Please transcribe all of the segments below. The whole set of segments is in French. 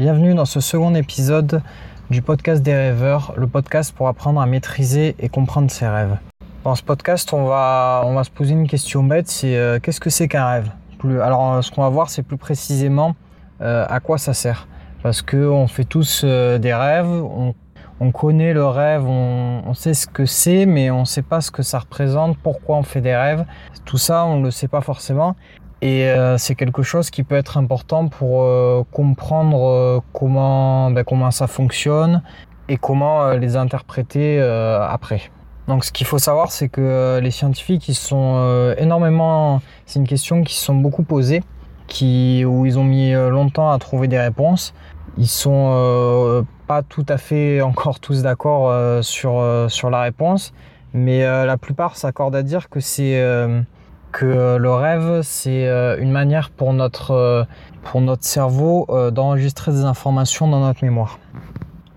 Bienvenue dans ce second épisode du podcast des rêveurs, le podcast pour apprendre à maîtriser et comprendre ses rêves. Dans ce podcast, on va, on va se poser une question bête, c'est euh, qu'est-ce que c'est qu'un rêve? Plus, Alors euh, ce qu'on va voir, c'est plus précisément euh, à quoi ça sert. Parce qu'on fait tous des rêves, on, on, connaît le rêve, on sait ce que c'est, mais on ne sait pas ce que ça représente, pourquoi on fait des rêves. Tout ça, on ne le sait pas forcément. Et euh, c'est quelque chose qui peut être important pour euh, comprendre euh, comment, ben, comment ça fonctionne et comment les interpréter après. Donc ce qu'il faut savoir, c'est que les scientifiques, ils sont énormément... C'est une question qui se sont beaucoup posées, qui, où ils ont mis longtemps à trouver des réponses. Ils sont pas tout à fait encore tous d'accord sur, sur la réponse, mais la plupart s'accordent à dire que c'est que euh, le rêve, c'est euh, une manière pour notre, euh, pour notre cerveau d'enregistrer des informations dans notre mémoire.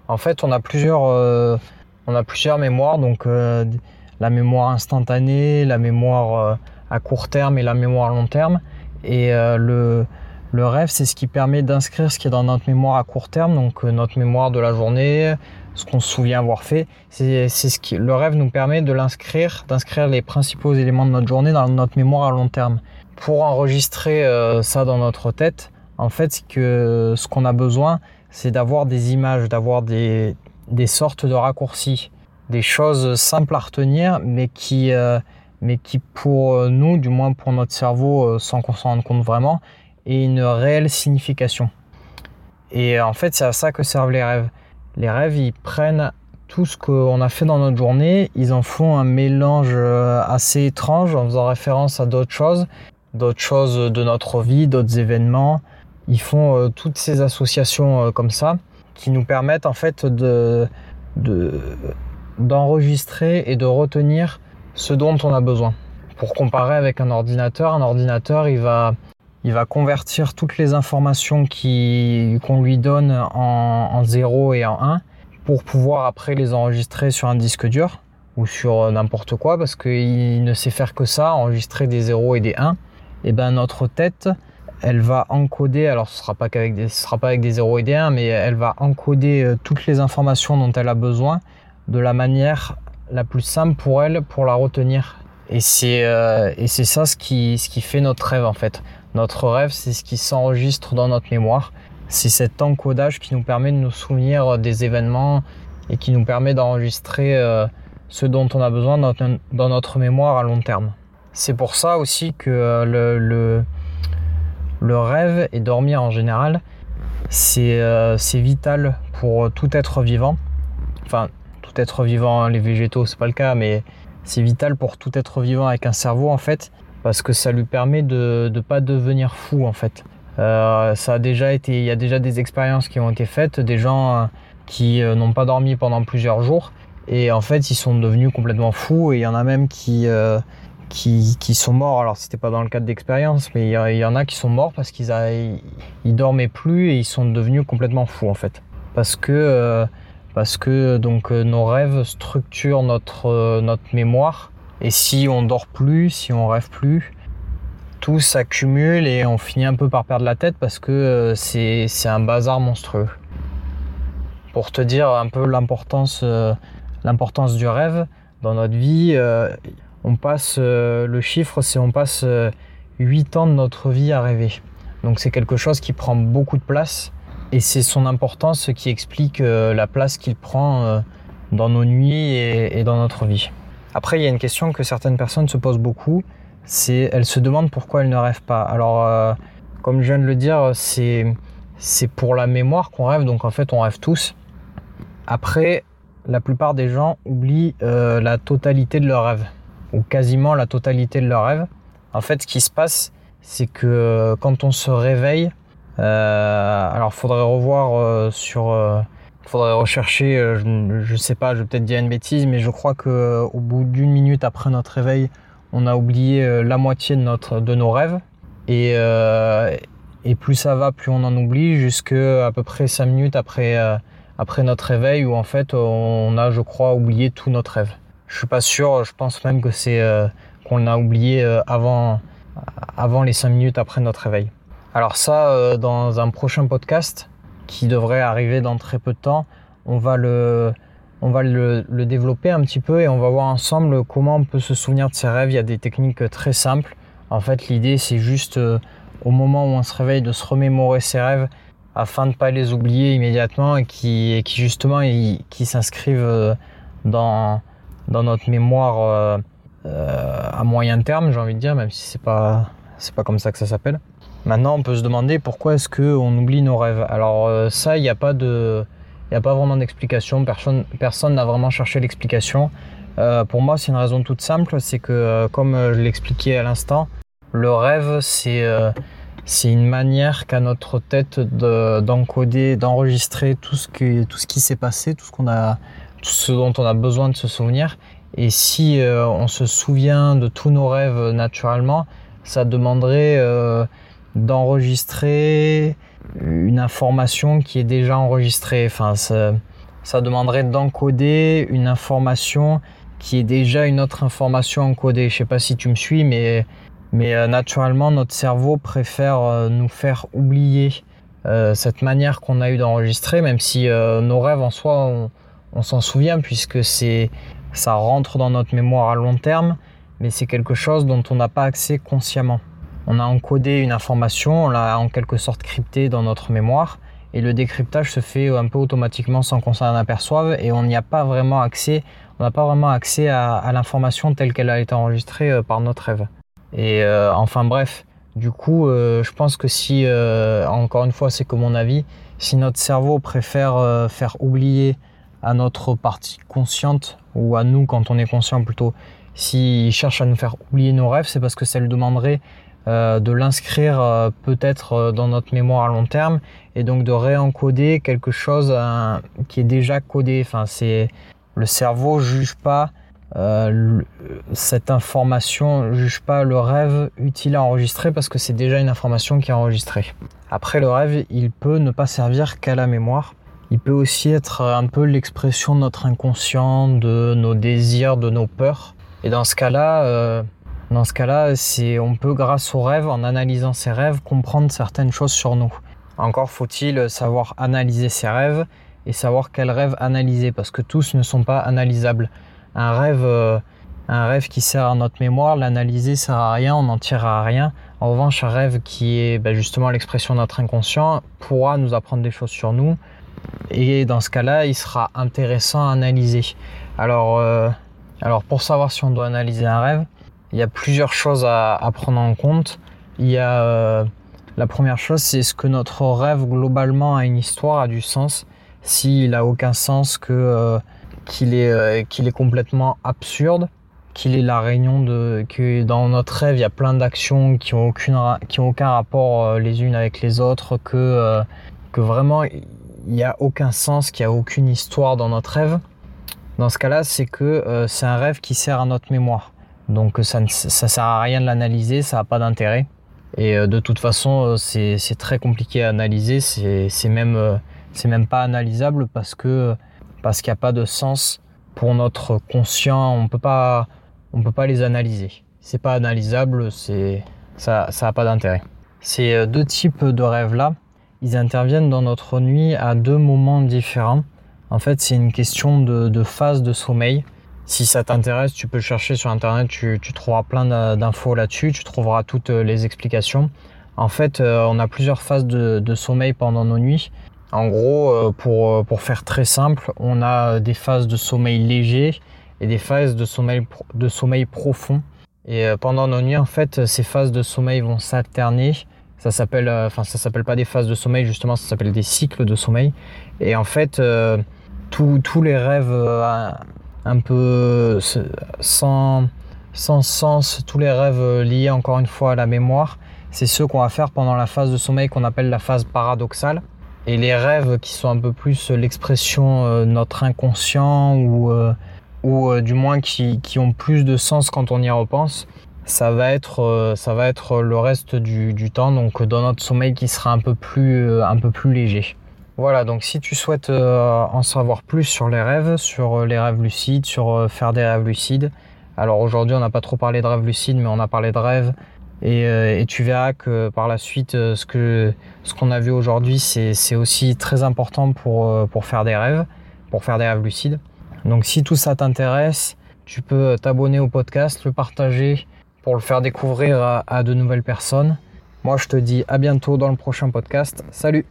En fait, on a plusieurs, on a plusieurs mémoires, donc la mémoire instantanée, la mémoire à court terme et la mémoire à long terme. Et le, le rêve, c'est ce qui permet d'inscrire ce qui est dans notre mémoire à court terme, donc notre mémoire de la journée, ce qu'on se souvient avoir fait. C'est ce qui, le rêve nous permet de l'inscrire, d'inscrire les principaux éléments de notre journée dans notre mémoire à long terme. Pour enregistrer euh, ça dans notre tête, en fait, ce qu'on a besoin, c'est d'avoir des images, d'avoir des, sortes de raccourcis, des choses simples à retenir, mais qui, euh, mais qui pour nous, du moins pour notre cerveau, euh, sans qu'on s'en rende compte vraiment, aient une réelle signification. Et en fait, c'est à ça que servent les rêves les rêves, ils prennent tout ce qu'on a fait dans notre journée, ils en font un mélange euh, assez étrange en faisant référence à d'autres choses, d'autres choses de notre vie, d'autres événements. Ils font euh, toutes ces associations euh, comme ça qui nous permettent en fait de, d'enregistrer et de retenir ce dont on a besoin. Pour comparer avec un ordinateur, un ordinateur il va il va convertir toutes les informations qu'on lui donne en, 0 et en 1 pour pouvoir après les enregistrer sur un disque dur ou sur n'importe quoi parce qu'il ne sait faire que ça, enregistrer des 0 et des 1. Et ben notre tête, elle va encoder, alors ce sera pas sera pas avec des 0 et des 1, mais elle va encoder euh, toutes les informations dont elle a besoin de la manière la plus simple pour elle pour la retenir. Et c'est euh, ça ce qui, ce qui fait notre rêve en fait. Notre rêve, c'est ce qui s'enregistre dans notre mémoire. C'est cet encodage qui nous permet de nous souvenir des événements et qui nous permet d'enregistrer euh, ce dont on a besoin dans notre mémoire à long terme. C'est pour ça aussi que euh, le, rêve et dormir en général, euh, c'est vital pour tout être vivant. Enfin, tout être vivant, les végétaux, c'est pas le cas, mais c'est vital pour tout être vivant avec un cerveau en fait parce que ça lui permet de ne pas devenir fou en fait. Euh, ça a déjà été, il y a déjà des expériences qui ont été faites, des gens euh, qui euh, n'ont pas dormi pendant plusieurs jours et en fait ils sont devenus complètement fous et il y en a même qui qui, sont morts. Alors c'était pas dans le cadre d'expérience, mais il y, en a qui sont morts parce qu'ils ils, dormaient plus et ils sont devenus complètement fous en fait. Parce que parce que donc nos rêves structurent notre notre mémoire et si on dort plus, si on rêve plus, tout s'accumule et on finit un peu par perdre la tête parce que euh, c'est un bazar monstrueux. Pour te dire un peu l'importance euh, du rêve dans notre vie, euh, on passe le chiffre, c'est on passe 8 ans de notre vie à rêver. Donc c'est quelque chose qui prend beaucoup de place et c'est son importance qui explique la place qu'il prend dans nos nuits et dans notre vie. Après, il y a une question que certaines personnes se posent beaucoup, c'est elles se demandent pourquoi elles ne rêvent pas. Alors, euh, comme je viens de le dire, c'est c'est pour la mémoire qu'on rêve, donc en fait, on rêve tous. Après, la plupart des gens oublient euh, la totalité de leur rêve, ou quasiment la totalité de leur rêve. En fait, ce qui se passe, c'est que euh, quand on se réveille, alors faudrait revoir sur faudrait rechercher, euh, je, ne sais pas, je vais peut-être dire une bêtise, mais je crois qu'au euh, bout d'une minute après notre réveil, on a oublié euh, la moitié de, notre, de nos rêves. Et, et plus ça va, plus on en oublie, jusqu'à à peu près 5 minutes après, après notre réveil, où en fait on a, je crois, oublié tout notre rêve. Je suis pas sûr, je pense même que c'est qu'on a oublié avant, avant les 5 minutes après notre réveil. Alors ça, dans un prochain podcast, qui devrait arriver dans très peu de temps. On va le, développer un petit peu et on va voir ensemble comment on peut se souvenir de ses rêves. Il y a des techniques très simples. En fait, l'idée, c'est juste euh, au moment où on se réveille de se remémorer ses rêves afin de ne pas les oublier immédiatement et qui, justement qui s'inscrivent euh, dans, dans notre mémoire euh, à moyen terme, j'ai envie de dire, même si c'est pas c'est pas comme ça que ça s'appelle. Maintenant, on peut se demander pourquoi est-ce qu'on oublie nos rêves. Alors euh, ça, il n'y a pas de, a pas vraiment d'explication. Personne, personne n'a vraiment cherché l'explication. Euh, pour moi, c'est une raison toute simple, c'est que comme je l'expliquais à l'instant, le rêve, c'est c'est une manière qu'a notre tête d'encoder, d'enregistrer tout ce qui, qui s'est passé, tout ce a, tout ce dont on a besoin de se souvenir. Et si euh, on se souvient de tous nos rêves naturellement, ça demanderait euh, d'enregistrer une information qui est déjà enregistrée. Enfin, ça, demanderait d'encoder une information qui est déjà une autre information encodée. Je sais pas si tu me suis, mais, euh, naturellement, notre cerveau préfère nous faire oublier cette manière qu'on a eu d'enregistrer, même si nos rêves en soi, on s'en souvient, puisque ça rentre dans notre mémoire à long terme, mais c'est quelque chose dont on n'a pas accès consciemment. On a encodé une information, on l'a en quelque sorte cryptée dans notre mémoire, et le décryptage se fait un peu automatiquement sans qu'on s'en aperçoive, et on n'y a pas vraiment accès, on n'a pas vraiment accès à, l'information telle qu'elle a été enregistrée euh, par notre rêve. Et euh, enfin bref, du coup, euh, je pense que si, encore une fois, c'est que mon avis, si notre cerveau préfère faire oublier à notre partie consciente ou à nous quand on est conscient plutôt, s'il cherche à nous faire oublier nos rêves, c'est parce que ça lui demanderait euh, de l'inscrire euh, peut-être euh, dans notre mémoire à long terme et donc de réencoder quelque chose qui est déjà codé. Enfin, c'est le cerveau juge pas cette information, juge pas le rêve utile à enregistrer parce que c'est déjà une information qui est enregistrée. Après, le rêve, il peut ne pas servir qu'à la mémoire il peut aussi être un peu l'expression de notre inconscient, de nos désirs, de nos peurs. Et dans ce cas-là, euh, dans ce cas-là, c'est on peut grâce aux rêves, en analysant ses rêves, comprendre certaines choses sur nous. Encore faut-il savoir analyser ses rêves et savoir quels rêves analyser parce que tous ne sont pas analysables. Un rêve, euh, un rêve qui sert à notre mémoire, l'analyser sert à rien, on n'en tirera rien. En revanche, un rêve qui est ben, justement l'expression de notre inconscient pourra nous apprendre des choses sur nous, et dans ce cas-là, il sera intéressant à analyser. Alors, euh, alors pour savoir si on doit analyser un rêve, il y a plusieurs choses à, prendre en compte. Il y a euh, la première chose, c'est ce que notre rêve globalement a une histoire, a du sens. S'il a aucun sens, que euh, qu'il est qu'il est complètement absurde, qu'il est la réunion de que dans notre rêve il y a plein d'actions qui ont aucun rapport les unes avec les autres, que que vraiment il n'y a aucun sens, qu'il n'y a aucune histoire dans notre rêve, dans ce cas-là, c'est que euh, c'est un rêve qui sert à notre mémoire. Donc ça ne ça sert à rien de l'analyser, ça n'a pas d'intérêt. Et euh, de toute façon, euh, c'est très compliqué à analyser, c'est même, même pas analysable parce que parce qu'il n'y a pas de sens pour notre conscient, on peut pas peut pas les analyser. C'est pas analysable, c'est ça ça pas d'intérêt. Ces deux types de rêves là, ils interviennent dans notre nuit à deux moments différents. En fait, c'est une question de, phase de sommeil. Si ça t'intéresse, tu peux chercher sur internet, tu, trouveras plein d'infos là-dessus, tu trouveras toutes euh, les explications. En fait, euh, on a plusieurs phases de, sommeil pendant nos nuits. En gros, euh, pour, faire très simple, on a des phases de sommeil léger et des phases de sommeil, de profond. Et pendant nos nuits, en fait, ces phases de sommeil vont s'alterner ça s'appelle, enfin ça s'appelle pas des phases de sommeil justement, ça s'appelle des cycles de sommeil. Et en fait, tous les rêves euh, un peu sans, sens, tous les rêves liés encore une fois à la mémoire, c'est ceux qu'on va faire pendant la phase de sommeil qu'on appelle la phase paradoxale. Et les rêves qui sont un peu plus l'expression de notre inconscient ou, ou du moins qui, ont plus de sens quand on y repense, ça va être euh, le reste du, temps donc dans notre sommeil qui sera euh, un peu plus léger voilà donc si tu souhaites euh, en savoir plus sur les rêves sur les rêves lucides sur faire des rêves lucides alors aujourd'hui on n'a pas trop parlé de rêves lucides mais on a parlé de rêves Et, tu verras que par la suite, ce qu'on a vu aujourd'hui, c'est aussi très important pour, faire des rêves, pour faire des rêves lucides. Donc si tout ça t'intéresse, tu peux t'abonner au podcast, le partager pour le faire découvrir à de nouvelles personnes. Moi, je te dis à bientôt dans le prochain podcast. Salut